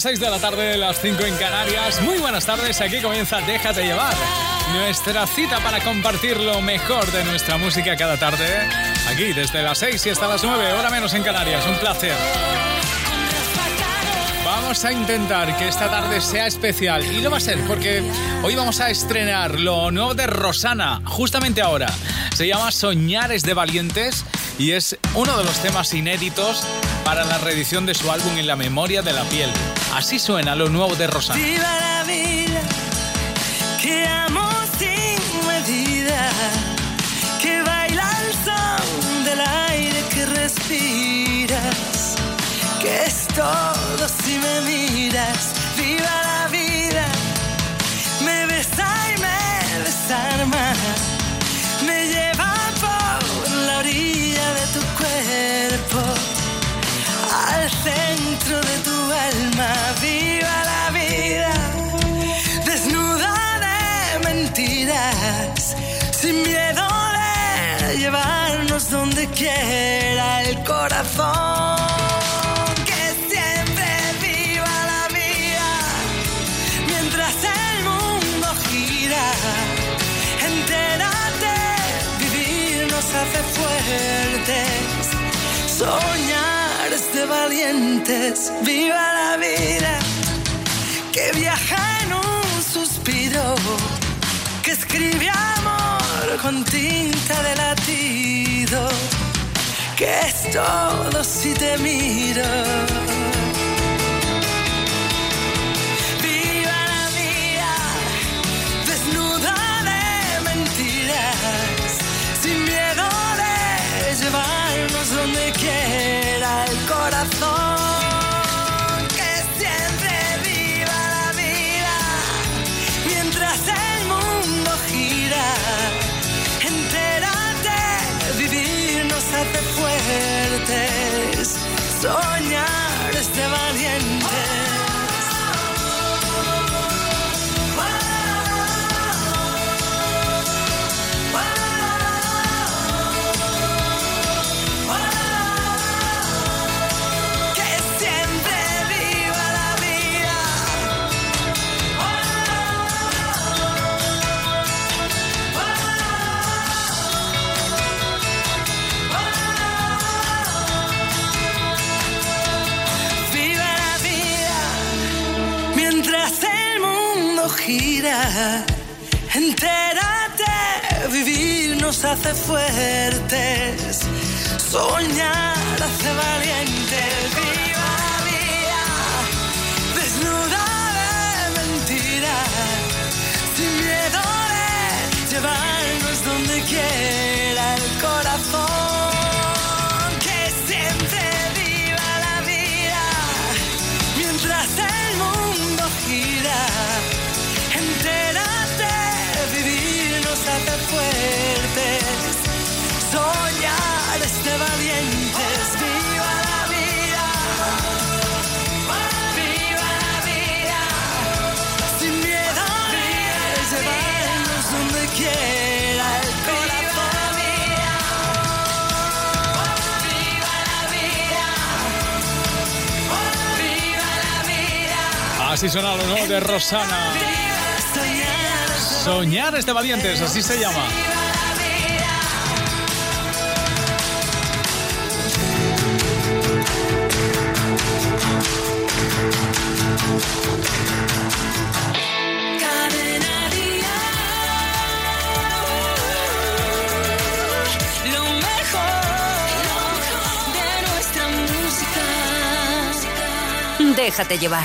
Las 6 de la tarde, las 5 en Canarias. Muy buenas tardes, aquí comienza Déjate llevar. Nuestra cita para compartir lo mejor de nuestra música cada tarde. Aquí desde las 6 y hasta las 9, hora menos en Canarias. Un placer. Vamos a intentar que esta tarde sea especial y lo va a ser porque hoy vamos a estrenar lo nuevo de Rosana, justamente ahora. Se llama Soñares de Valientes y es uno de los temas inéditos para la reedición de su álbum En la memoria de la piel. Así suena lo nuevo de Rosana. Viva la vida, que amo sin medida, que baila el son del aire que respiras, que es todo si me miras. Viva la vida, me besa y me desarma, me lleva por la orilla de tu cuerpo al centro de Viva la vida, desnuda de mentiras, sin miedo de llevarnos donde quiera el corazón. Que siempre viva la vida, mientras el mundo gira. Entérate, vivir nos hace fuertes. Soñar valientes, viva la vida, que viaja en un suspiro, que escribe amor con tinta de latido, que es todo si te miro. Fuertes, Entérate, vivir nos hace fuertes. Soñar hace valientes. Viva vida desnuda de mentiras. Sin miedo de llevarnos donde quiera Así suena lo nuevo de Rosana. Soñar, es de valientes, así se llama. Cadena Dial. Lo mejor de nuestra música. Déjate llevar.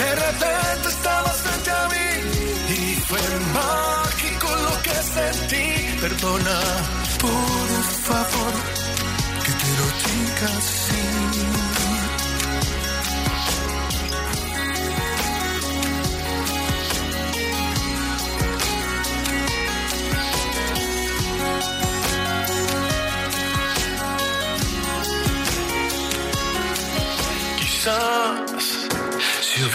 De repente estabas frente a mí y fue mágico lo que sentí. Perdona, por favor, que te lo diga así. Quizás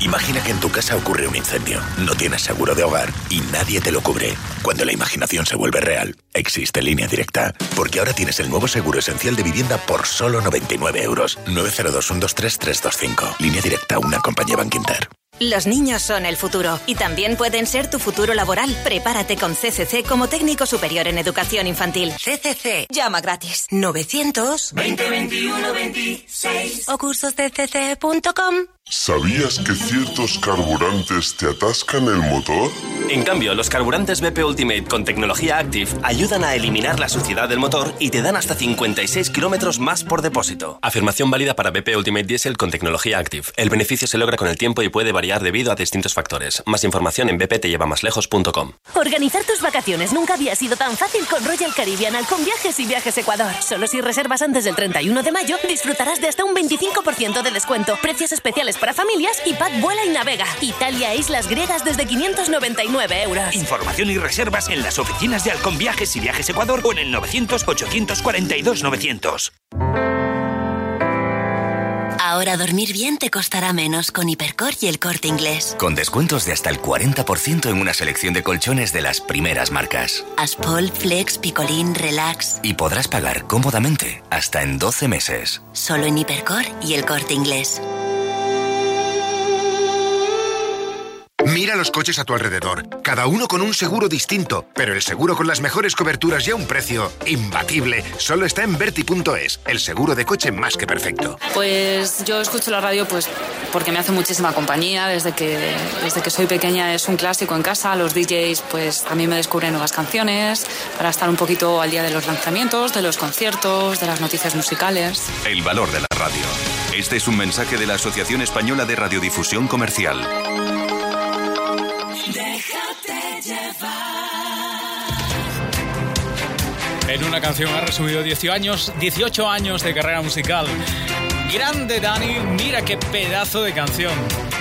Imagina que en tu casa ocurre un incendio, no tienes seguro de hogar y nadie te lo cubre. Cuando la imaginación se vuelve real, existe línea directa. Porque ahora tienes el nuevo seguro esencial de vivienda por solo 99 euros. 902-123-325. Línea directa, una compañía Bankinter. Los niños son el futuro y también pueden ser tu futuro laboral. Prepárate con CCC como técnico superior en educación infantil. CCC. Llama gratis. 900 2021 26 o cursoscc.com. ¿Sabías que ciertos carburantes te atascan el motor? En cambio, los carburantes BP Ultimate con tecnología Active ayudan a eliminar la suciedad del motor y te dan hasta 56 kilómetros más por depósito. Afirmación válida para BP Ultimate Diesel con tecnología Active. El beneficio se logra con el tiempo y puede variar debido a distintos factores. Más información en bptllevamaslejos.com. Organizar tus vacaciones nunca había sido tan fácil con Royal Caribbean con Viajes y Viajes Ecuador. Solo si reservas antes del 31 de mayo disfrutarás de hasta un 25% de descuento, precios especiales para familias y Pack Vuela y Navega. Italia e islas griegas desde 599 euros. Información y reservas en las oficinas de Halcón Viajes y Viajes Ecuador o en el 900-842-900. Ahora dormir bien te costará menos con Hipercor y el corte inglés. Con descuentos de hasta el 40% en una selección de colchones de las primeras marcas. Aspol, Flex, Picolín, Relax. Y podrás pagar cómodamente hasta en 12 meses. Solo en Hipercor y el corte inglés. Mira los coches a tu alrededor, cada uno con un seguro distinto, pero el seguro con las mejores coberturas y a un precio imbatible solo está en Verti.es, el seguro de coche más que perfecto. Pues yo escucho la radio pues porque me hace muchísima compañía, desde que, desde que soy pequeña es un clásico en casa, los DJs pues a mí me descubren nuevas canciones para estar un poquito al día de los lanzamientos, de los conciertos, de las noticias musicales. El valor de la radio. Este es un mensaje de la Asociación Española de Radiodifusión Comercial. En una canción ha resumido 18 años, 18 años de carrera musical. Grande Dani, mira qué pedazo de canción.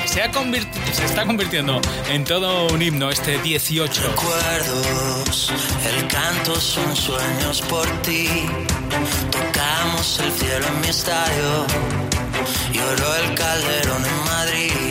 Se, ha se está convirtiendo en todo un himno este 18. recuerdos, el canto son sueños por ti. Tocamos el cielo en mi estadio, lloró el calderón en Madrid.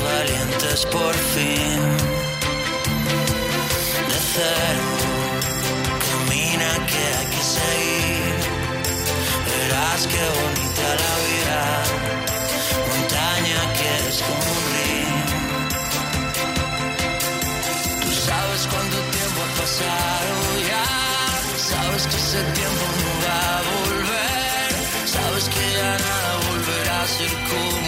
Valientes por fin. De cero, camina que hay que seguir. Verás qué bonita la vida, montaña que es como un. Tú sabes cuánto tiempo ha pasado ya, sabes que ese tiempo no va a volver, sabes que ya nada volverá a ser como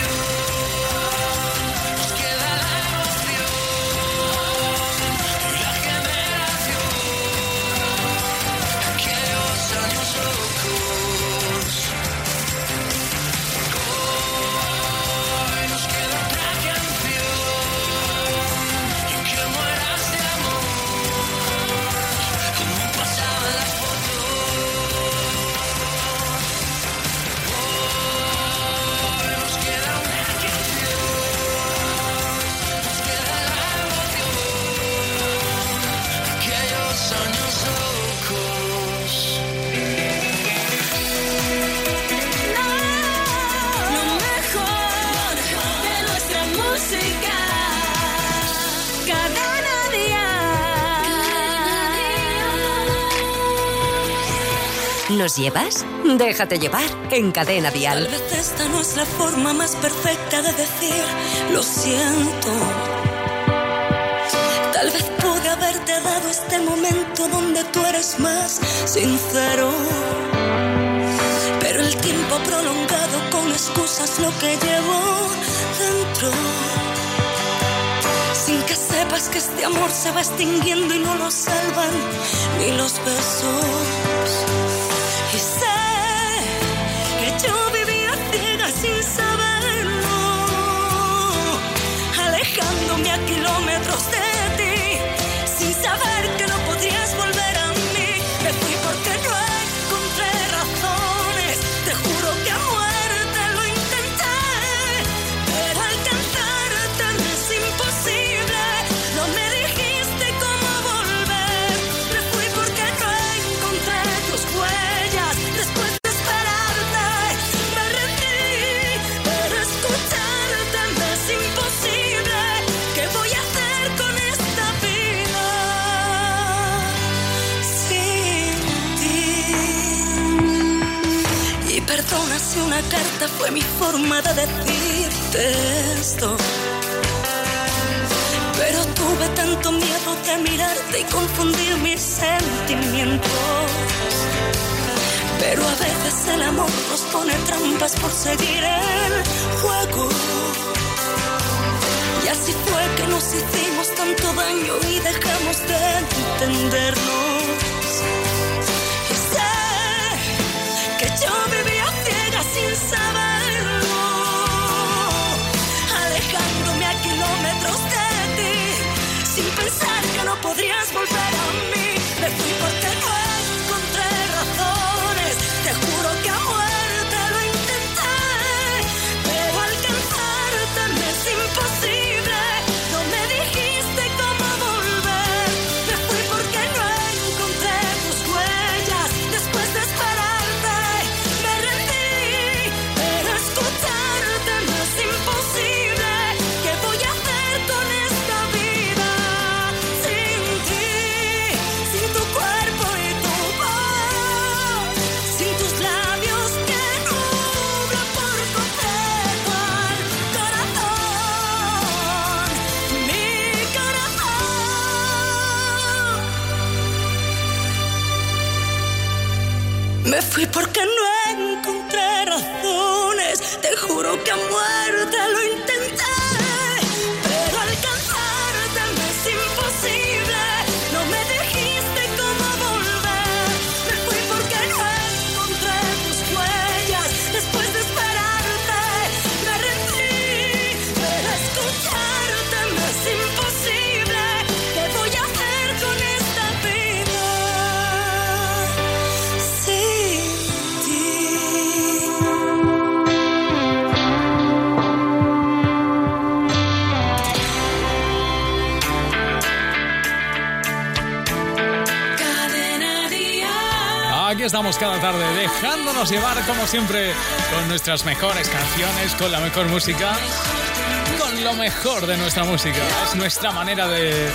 ¿Nos llevas? Déjate llevar en Cadena Dial. Tal vez esta no es la forma más perfecta de decir lo siento. Tal vez pude haberte dado este momento donde tú eres más sincero. Pero el tiempo prolongado con excusas lo que llevo dentro. Sin que sepas que este amor se va extinguiendo y no lo salvan ni los besos. Perdona si una carta fue mi forma de decirte esto. Pero tuve tanto miedo de mirarte y confundir mis sentimientos. Pero a veces el amor nos pone trampas por seguir el juego. Y así fue que nos hicimos tanto daño y dejamos de entendernos? Corazón. Me Cada tarde, dejándonos llevar como siempre con nuestras mejores canciones, con la mejor música, con lo mejor de nuestra música. Es nuestra manera de...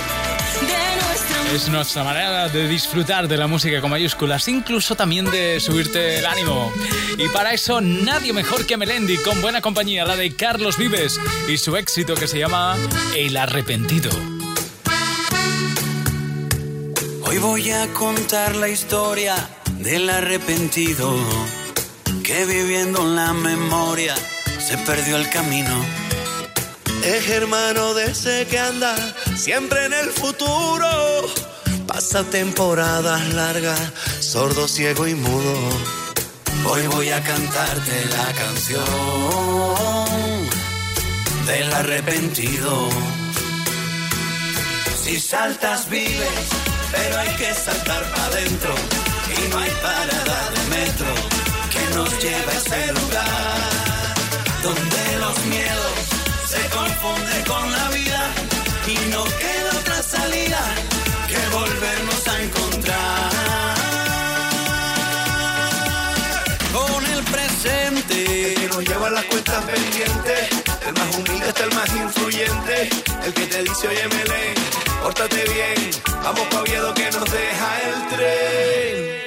Es nuestra manera de disfrutar de la música con mayúsculas, incluso también de subirte el ánimo. Y para eso nadie mejor que Melendi, con buena compañía, la de Carlos Vives y su éxito que se llama El Arrepentido. Hoy voy a contar la historia del arrepentido que viviendo en la memoria se perdió el camino. Es hermano de ese que anda siempre en el futuro. Pasa temporadas largas, sordo, ciego y mudo. Hoy voy a cantarte la canción del arrepentido. Si saltas vives, pero hay que saltar para adentro. Y no hay parada de metro que nos lleve a ese lugar donde los miedos se confunden con la vida y no queda otra salida que volvernos a encontrar con el presente. El que nos lleva las cuentas pendientes, el más humilde está el más influyente, el que te dice, oye, Melén, pórtate bien, vamos pa' Oviedo que nos deja el tren.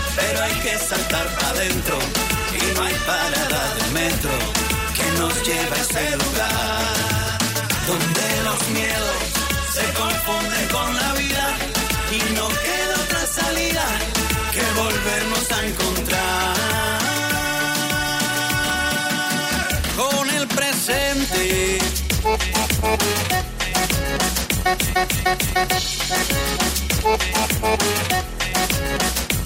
pero hay que saltar para adentro y no hay parada de metro que nos lleve a ese lugar donde los miedos se confunden con la vida y no queda otra salida que volvernos a encontrar con el presente.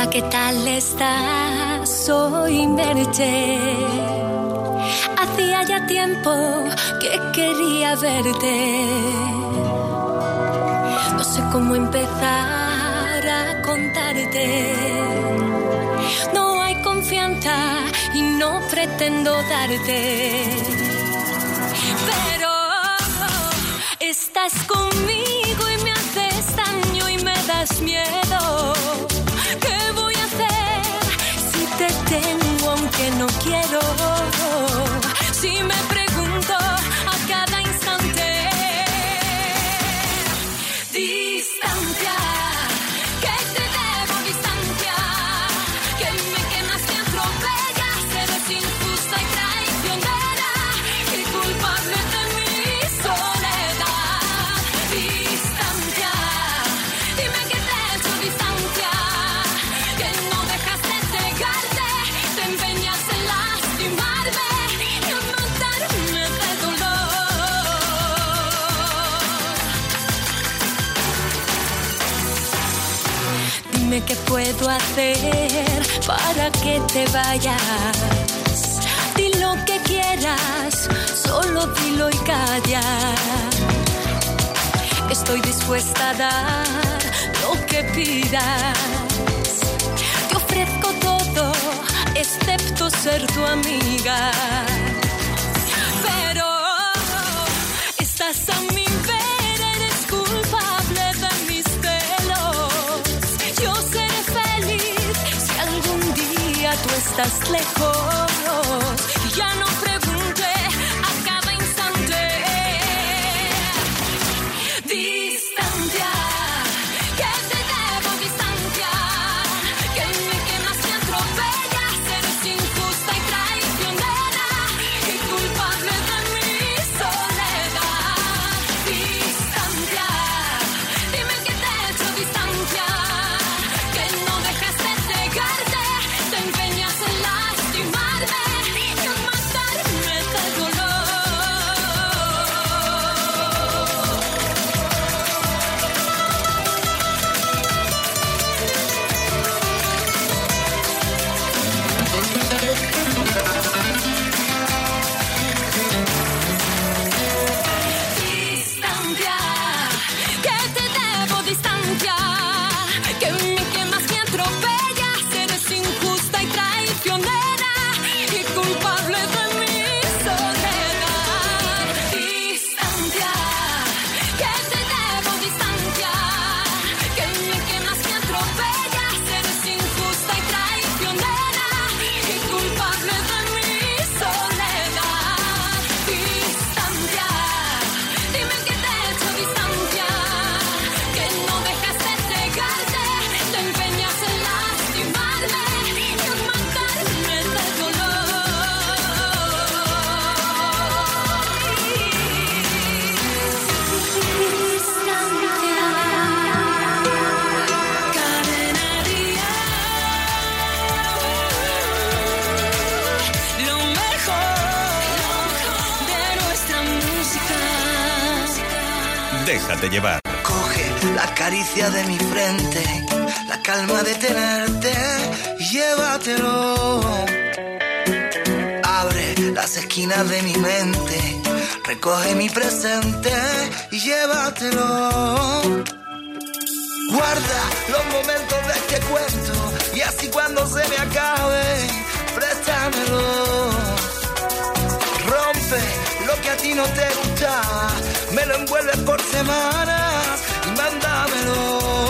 Hola, ¿qué tal estás? Soy Merche. Hacía ya tiempo que quería verte. No sé cómo empezar a contarte. No hay confianza y no pretendo darte. Pero estás conmigo y me haces daño y me das miedo. tengo aunque no quiero. Si me pregunto. Dime qué puedo hacer para que te vayas. Di lo que quieras, solo dilo y calla. Estoy dispuesta a dar lo que pidas. Te ofrezco todo, excepto ser tu amiga. tantas lejos. Ya no de mi mente. Recoge mi presente y llévatelo. Guarda los momentos de este cuento y así cuando se me acabe, préstamelo. Rompe lo que a ti no te gusta, me lo envuelves por semanas y mándamelo.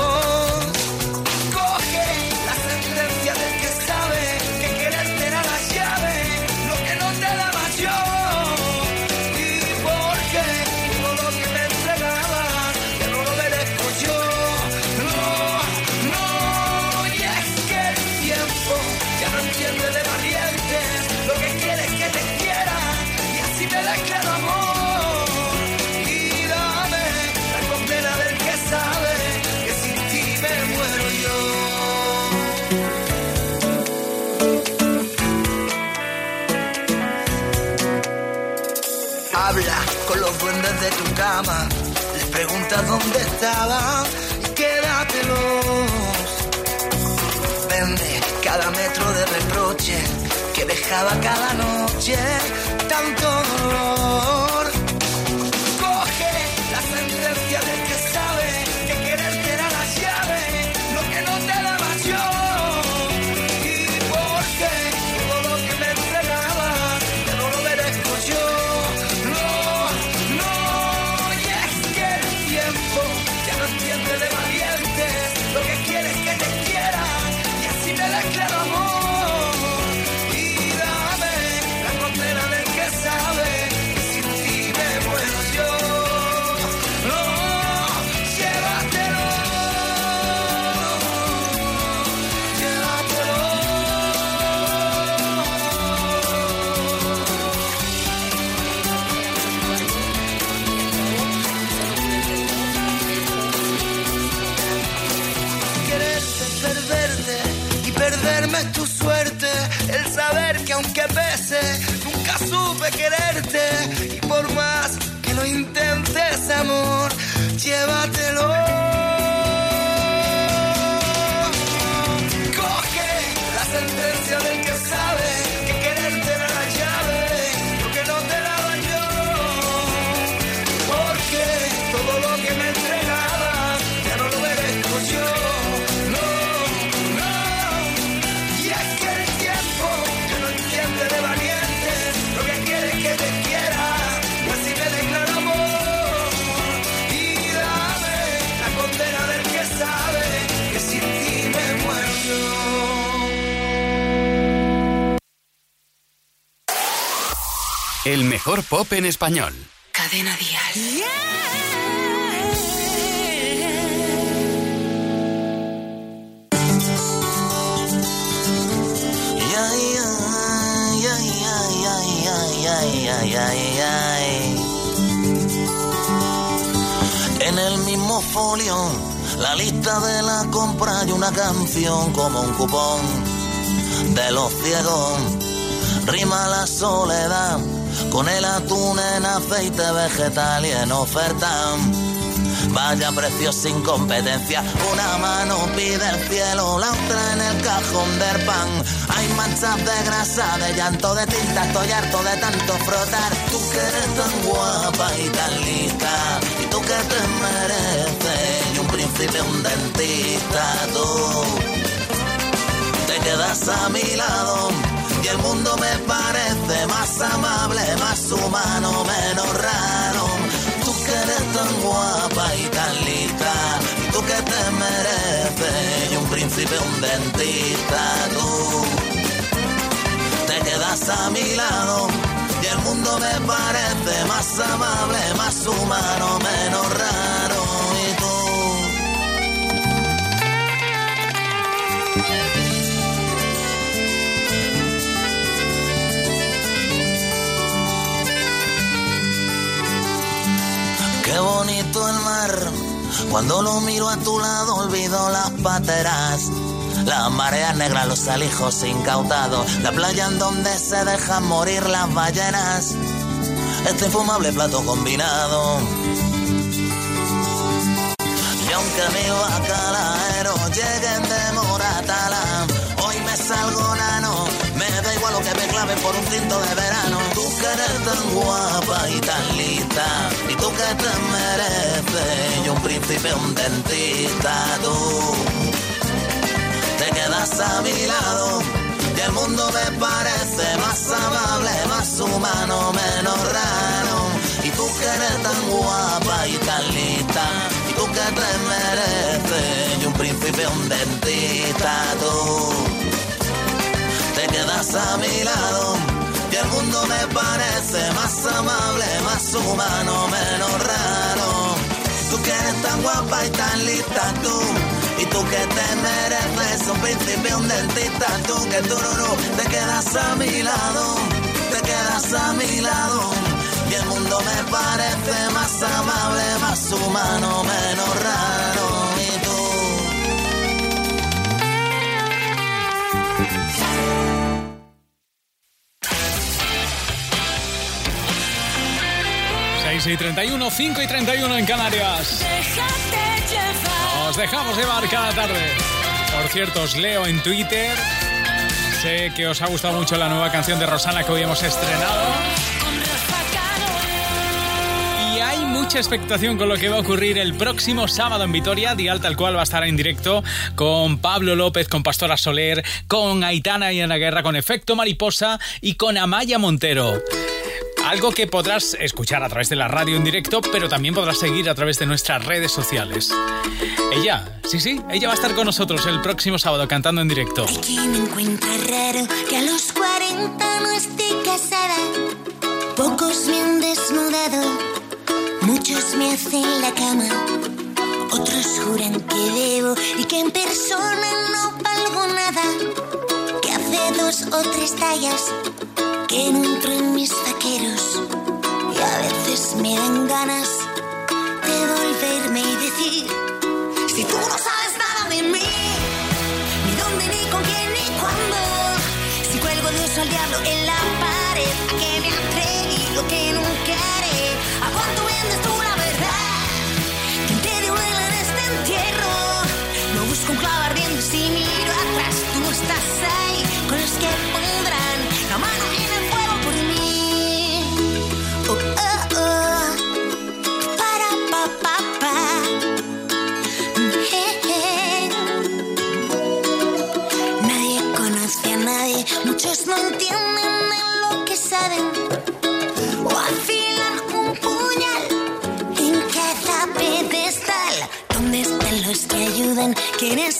Tu cama, les preguntas dónde estaban y quédatelos. Vende cada metro de reproche que dejaba cada noche tanto Y por más que lo intentes, amor, El mejor pop en español. Cadena Díaz. En el mismo folio, la lista de la compra y una canción como un cupón de los ciegos. Rima la soledad con el atún en aceite vegetal y en oferta. Vaya precio sin competencia, una mano pide el cielo, la otra en el cajón del pan. Hay manchas de grasa, de llanto, de tinta, estoy harto de tanto frotar. Tú que eres tan guapa y tan lista, y tú que te mereces, y un príncipe, un dentista, tú te quedas a mi lado y el mundo me parece más amable, más humano, menos raro. Tú que eres tan guapa y tan lista, y tú que te mereces y un príncipe, un dentista, tú te quedas a mi lado. Y el mundo me parece más amable, más humano, menos raro. Bonito el mar. Cuando lo miro a tu lado olvido las pateras. Las mareas negras, los alijos incautados. La playa en donde se dejan morir las ballenas. Este infumable plato combinado. Y aunque mi bacalaeros lleguen de Moratala, hoy me salgo por un tinto de verano. Tú que eres tan guapa y tan lista, y tú que te mereces, y un príncipe, un dentista, tú te quedas a mi lado. Y el mundo me parece más amable, más humano, menos raro. Y tú que eres tan guapa y tan lista, y tú que te mereces, y un príncipe, un dentista, tú quedas a mi lado. Y el mundo me parece más amable, más humano, menos raro. Tú que eres tan guapa y tan lista, tú. Y tú que te mereces un príncipe, un dentista, tú que tú te quedas a mi lado, te quedas a mi lado. Y el mundo me parece más amable, más humano, menos raro. Y 31, 5 y 31 en Canarias. Nos dejamos llevar cada tarde. Por cierto, os leo en Twitter. Sé que os ha gustado mucho la nueva canción de Rosana que hoy hemos estrenado. Y hay mucha expectación con lo que va a ocurrir el próximo sábado en Vitoria. Dial tal cual va a estar en directo con Pablo López, con Pastora Soler, con Aitana y Ana Guerra, con Efecto Mariposa y con Amaya Montero. Algo que podrás escuchar a través de la radio en directo, pero también podrás seguir a través de nuestras redes sociales. Ella, sí, sí, ella va a estar con nosotros el próximo sábado cantando en directo. que me encuentra raro que a los 40 no esté casada. Pocos me han desnudado, muchos me hacen la cama. Otros juran que debo y que en persona no valgo nada. Que hace dos o tres tallas entro en mis vaqueros. Y a veces me dan ganas de volverme y decir: Si tú no sabes nada de mí, ni dónde, ni con quién, ni cuándo. Si cuelgo de oso al diablo en la pared, a que me atreví lo que nunca haré. ¿A cuánto vendes tú la verdad? ¿Quién te dio en este entierro? No busco un clavo ardiendo si miro atrás, tú no estás ahí con los que pondrán ¿Quién es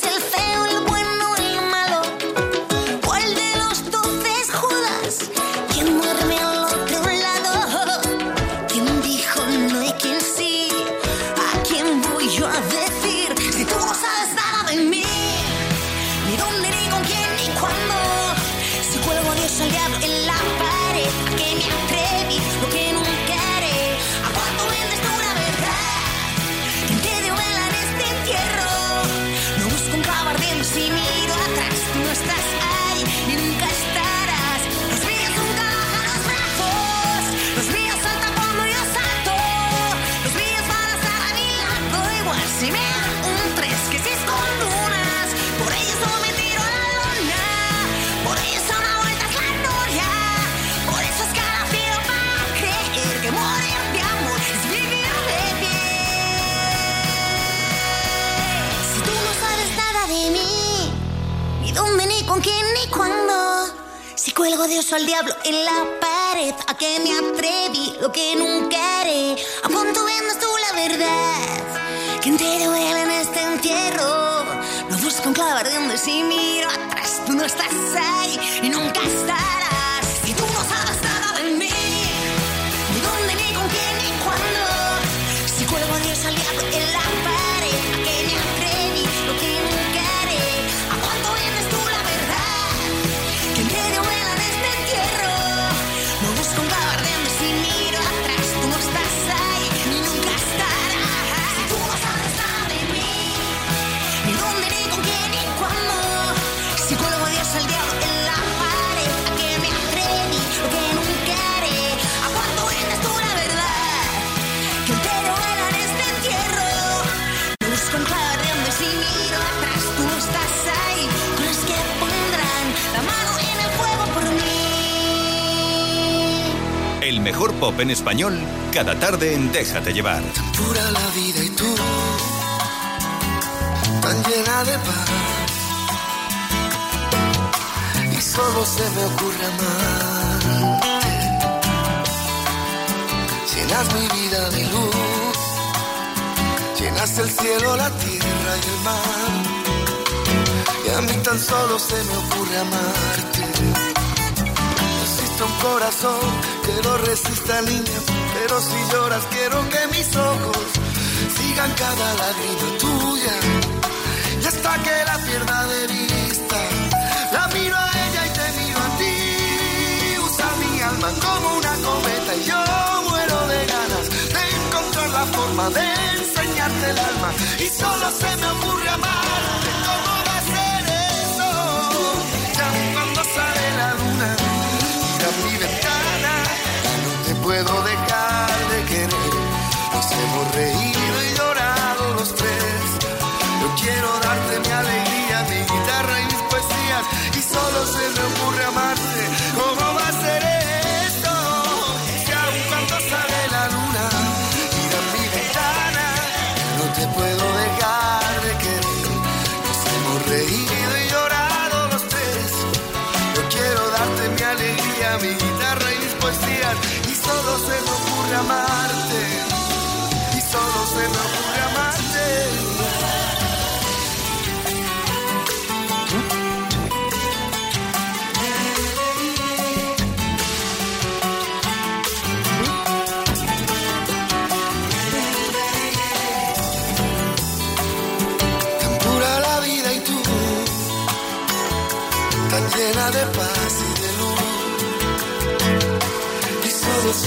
De oso al diablo en la pared, a que me atreví, lo que nunca haré. ¿A cuánto vendes tú la verdad? ¿Quién te duele en este entierro? No busco un clavo ardiendo y si miro atrás, tú no estás ahí y nunca estarás. Pop en español, cada tarde en Déjate llevar. Pura la vida y tú, tan llena de paz. Y solo se me ocurre amarte. Llenas mi vida de luz, llenas el cielo, la tierra y el mar. Y a mí tan solo se me ocurre amarte. Existe un corazón que lo resista, niña, pero si lloras quiero que mis ojos sigan cada lágrima tuya. Y hasta que la pierda de vista, la miro a ella y te miro a ti. Usa mi alma como una cometa y yo muero de ganas de encontrar la forma de enseñarte el alma. Y solo se me ocurre amarte. ¿Cómo puedo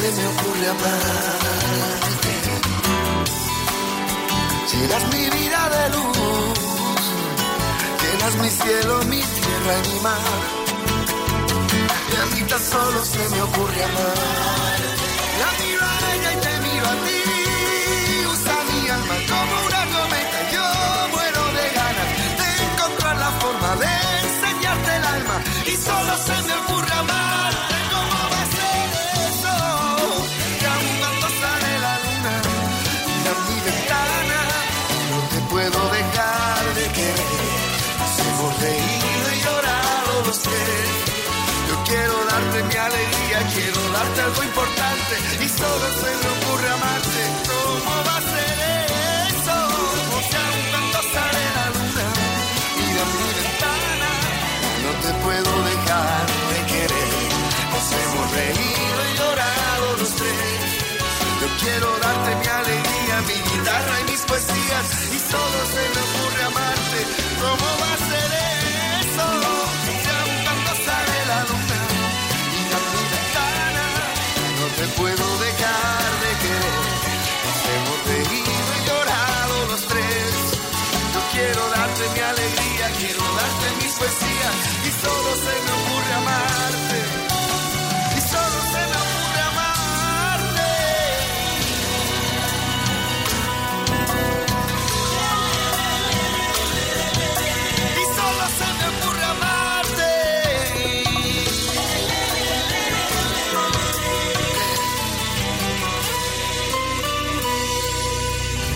se me ocurre amarte. Llenas mi vida de luz, llenas mi cielo, mi tierra y mi mar. Y a mí tan solo se me ocurre amarte. Algo importante y solo se me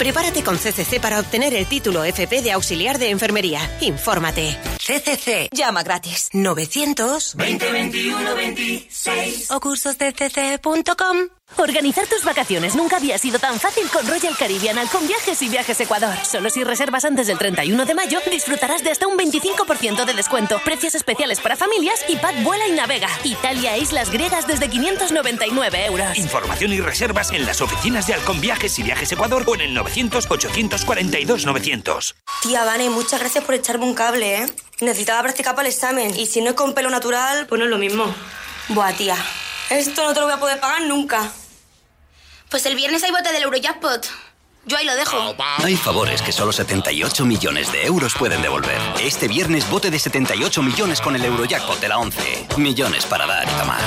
Prepárate con CCC para obtener el título FP de auxiliar de enfermería. Infórmate. CCC. Llama gratis. 900 2021 26 o cursoscc.com. Organizar tus vacaciones nunca había sido tan fácil con Royal Caribbean con Viajes y Viajes Ecuador. Solo si reservas antes del 31 de mayo disfrutarás de hasta un 25% de descuento, precios especiales para familias y Pad vuela y navega. Italia e islas griegas desde 599 euros. Información y reservas en las oficinas de Halcón Viajes y Viajes Ecuador o en el 900-842-900. Tía, Vane, muchas gracias por echarme un cable, ¿eh? Necesitaba practicar para el examen y si no es con pelo natural, pues no es lo mismo. Buah, tía, esto no te lo voy a poder pagar nunca. Pues el viernes hay bote del Eurojackpot. Yo ahí lo dejo. Hay favores que solo 78 millones de euros pueden devolver. Este viernes bote de 78 millones con el Eurojackpot de la 11. Millones para dar y tomar.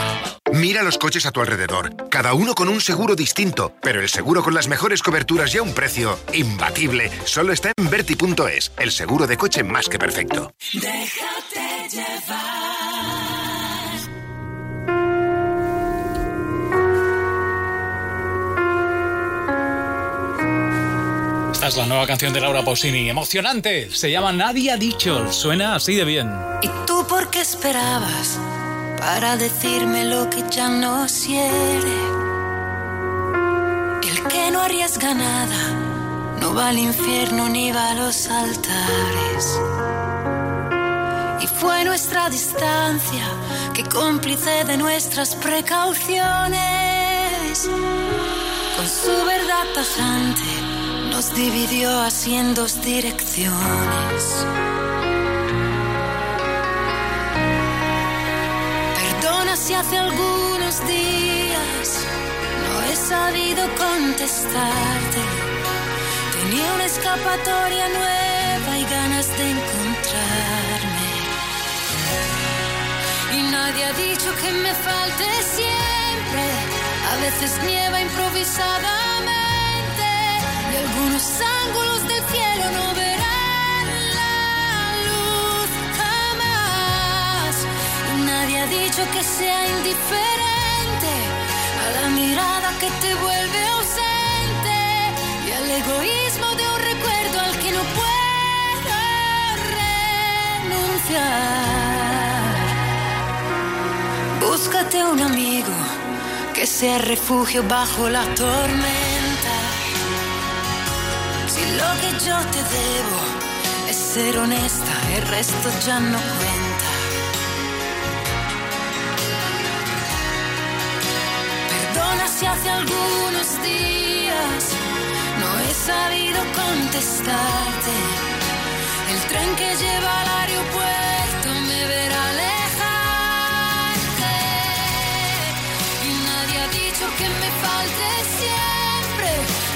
Mira los coches a tu alrededor, cada uno con un seguro distinto, pero el seguro con las mejores coberturas y a un precio imbatible solo está en Verti.es, el seguro de coche más que perfecto. Déjate llevar. Es la nueva canción de Laura Pausini. Emocionante. Se llama Nadie ha dicho. Suena así de bien. ¿Y tú por qué esperabas para decirme lo que ya no quiere? El que no arriesga nada no va al infierno ni va a los altares. Y fue nuestra distancia que cómplice de nuestras precauciones. Con su verdad tajante nos dividió así en dos direcciones. Perdona si hace algunos días no he sabido contestarte. Tenía una escapatoria nueva y ganas de encontrarme. Y nadie ha dicho que me falte siempre. A veces nieva improvisadamente algunos ángulos del cielo no verán la luz jamás. Nadie ha dicho que sea indiferente a la mirada que te vuelve ausente y al egoísmo de un recuerdo al que no puedo renunciar. Búscate un amigo que sea refugio bajo la tormenta. Lo que yo te debo es ser honesta, el resto ya no cuenta. Perdona si hace algunos días no he sabido contestarte. El tren que lleva al aeropuerto me verá alejarte. Y nadie ha dicho que me falte siempre.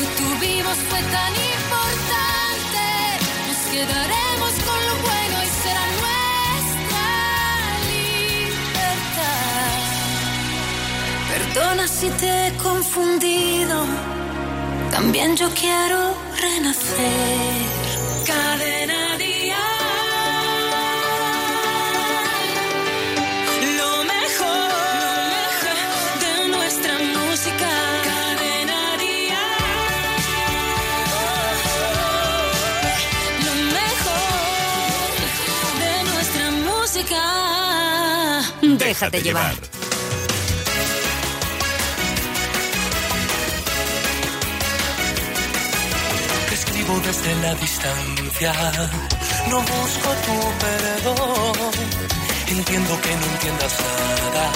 que tuvimos fue tan importante. Nos quedaremos con lo bueno y será nuestra libertad. Perdona si te he confundido. También yo quiero renacer. Cadena Déjate llevar. Te escribo desde la distancia, no busco tu perdón. Entiendo que no entiendas nada,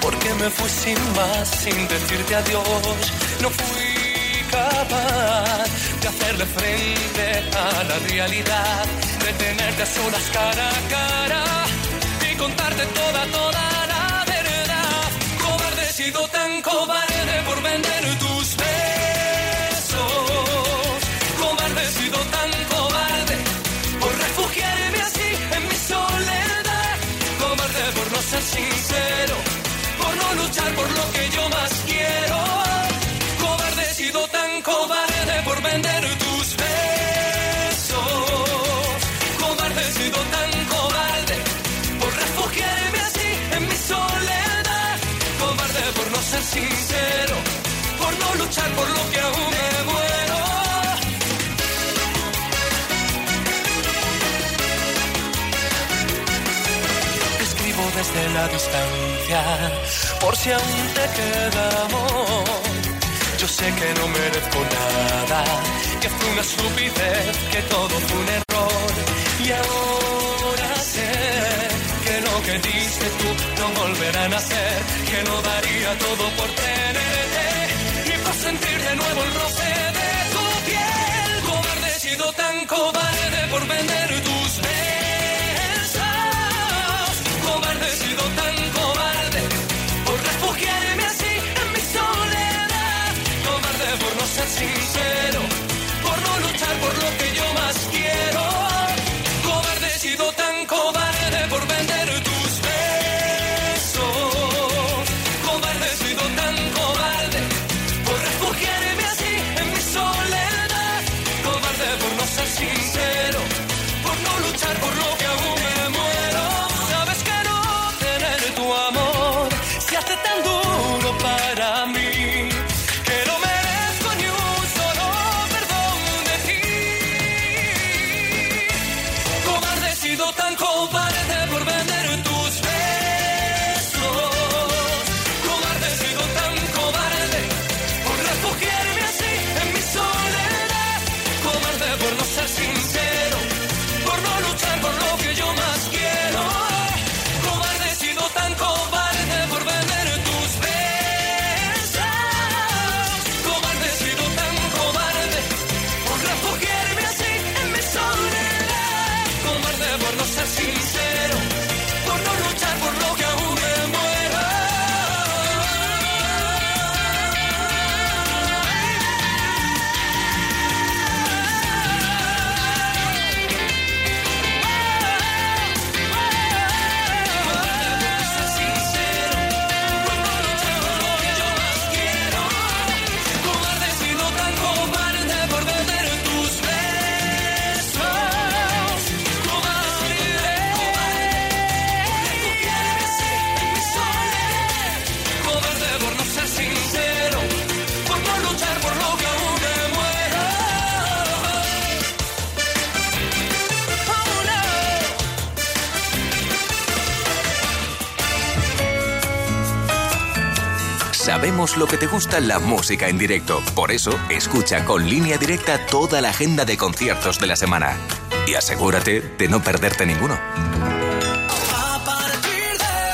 porque me fui sin más, sin decirte adiós. No fui capaz de hacerle frente a la realidad, de tenerte a solas cara a cara y contarte toda, toda sido tan cobarde por vender tus besos. Cobarde, he sido tan cobarde por refugiarme así en mi soledad. Cobarde por no ser sincero, por no luchar por lo que yo más luchar por lo que aún me muero. Escribo desde la distancia, por si aún te queda amor. Yo sé que no merezco nada, que fue una estupidez, que todo fue un error. Y ahora sé que lo que diste tú no volverá a nacer, que no daría todo por por sentir de nuevo el roce de tu piel. Cobarde, he sido tan cobarde por vender tus besos. Cobarde, he sido tan cobarde por refugiarme lo que te gusta la música en directo. Por eso, escucha con línea directa toda la agenda de conciertos de la semana. Y asegúrate de no perderte ninguno.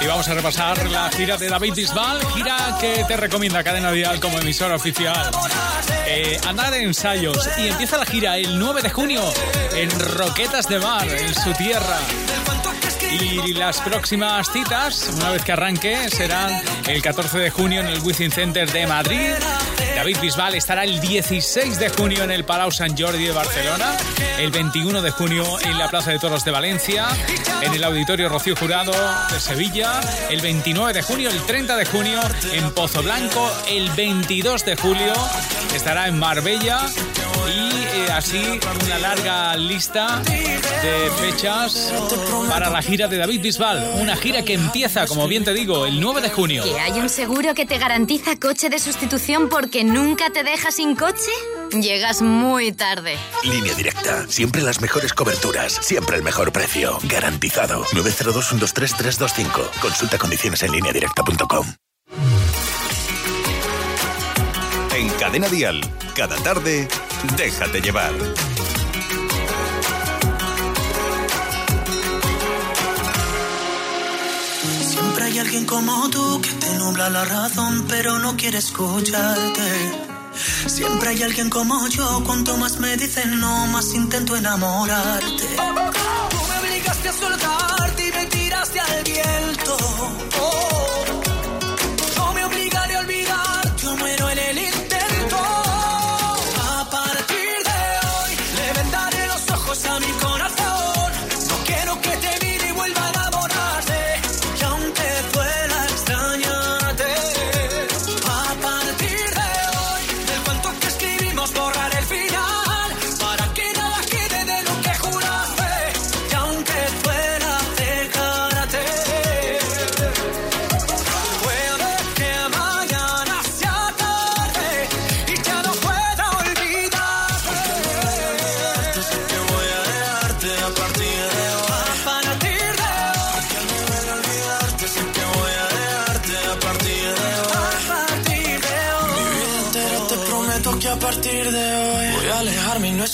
Y vamos a repasar la gira de David Bisbal, gira que te recomienda Cadena Dial como emisora oficial. Eh, anda de ensayos y empieza la gira el 9 de junio en Roquetas de Mar, en su tierra. Y las próximas citas, una vez que arranque, serán el 14 de junio en el Wizzing Center de Madrid. David Bisbal estará el 16 de junio en el Palau Sant Jordi de Barcelona, el 21 de junio en la Plaza de Toros de Valencia, en el Auditorio Rocío Jurado de Sevilla, el 29 de junio, el 30 de junio en Pozo Blanco, el 22 de julio estará en Marbella y eh, así una larga lista de fechas para la gira de David Bisbal. Una gira que empieza, como bien te digo, el 9 de junio. ¿Que hay un seguro que te garantiza coche de sustitución porque nunca te deja sin coche? Llegas muy tarde. Línea directa. Siempre las mejores coberturas. Siempre el mejor precio. Garantizado. 902-123-325. Consulta condiciones en línea directa.com. Cadena Dial, cada tarde, déjate llevar. Siempre hay alguien como tú que te nubla la razón, pero no quiere escucharte. Siempre hay alguien como yo, cuanto más me dicen no, más intento enamorarte. Tú me obligaste a soltarte y me tiraste al viento.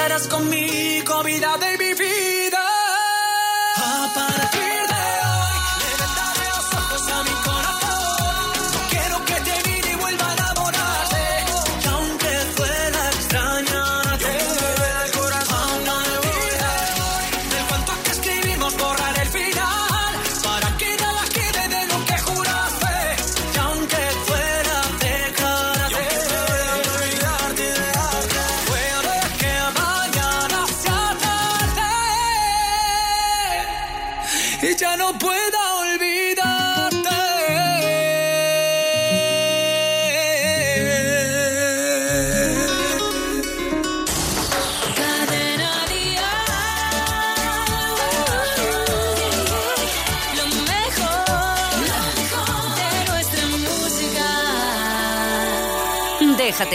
estarás conmigo, vida de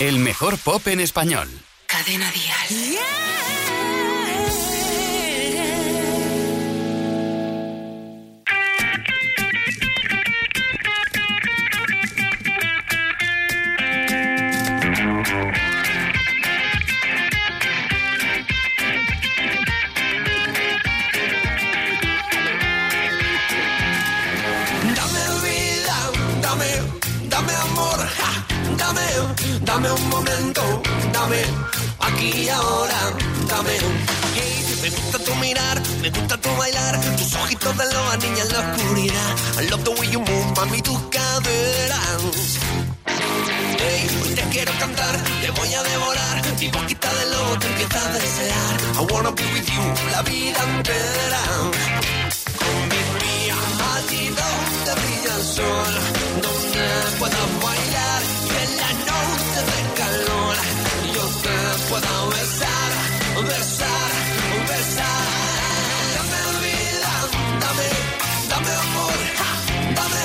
El mejor pop en español. Cadena Díaz. Yeah. dame un momento, dame aquí y ahora, dame hey, me gusta tu mirar, me gusta tu bailar, tus ojitos de loba, niña en la oscuridad. I love the way you move, mami, tus caderas. Hey, hoy te quiero cantar, te voy a devorar, mi boquita de lobo te empieza a desear. I wanna be with you la vida entera. Con mi mía, a donde brilla el sol, donde pueda puedo besar, besar, besar. Dame vida, dame, dame amor, dame,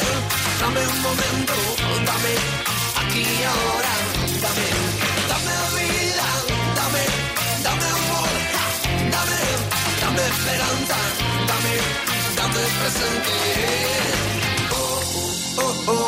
dame un momento, dame, aquí y ahora, dame, dame vida, dame, dame amor, dame, dame esperanza, dame, dame presente. Oh, oh, oh. oh.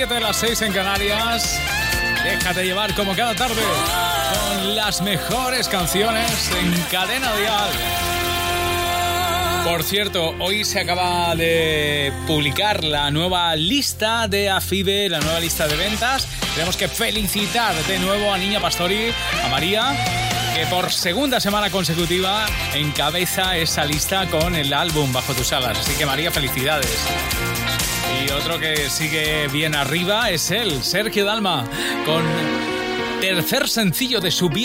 7 de las 6 en Canarias. Déjate llevar como cada tarde con las mejores canciones en cadena dial. Por cierto, hoy se acaba de publicar la nueva lista de AFIBE, la nueva lista de ventas. Tenemos que felicitar de nuevo a Niña Pastori, a María, que por segunda semana consecutiva encabeza esa lista con el álbum Bajo tus alas. Así que María, felicidades. Otro que sigue bien arriba es él, Sergio Dalma, con tercer sencillo de su vida.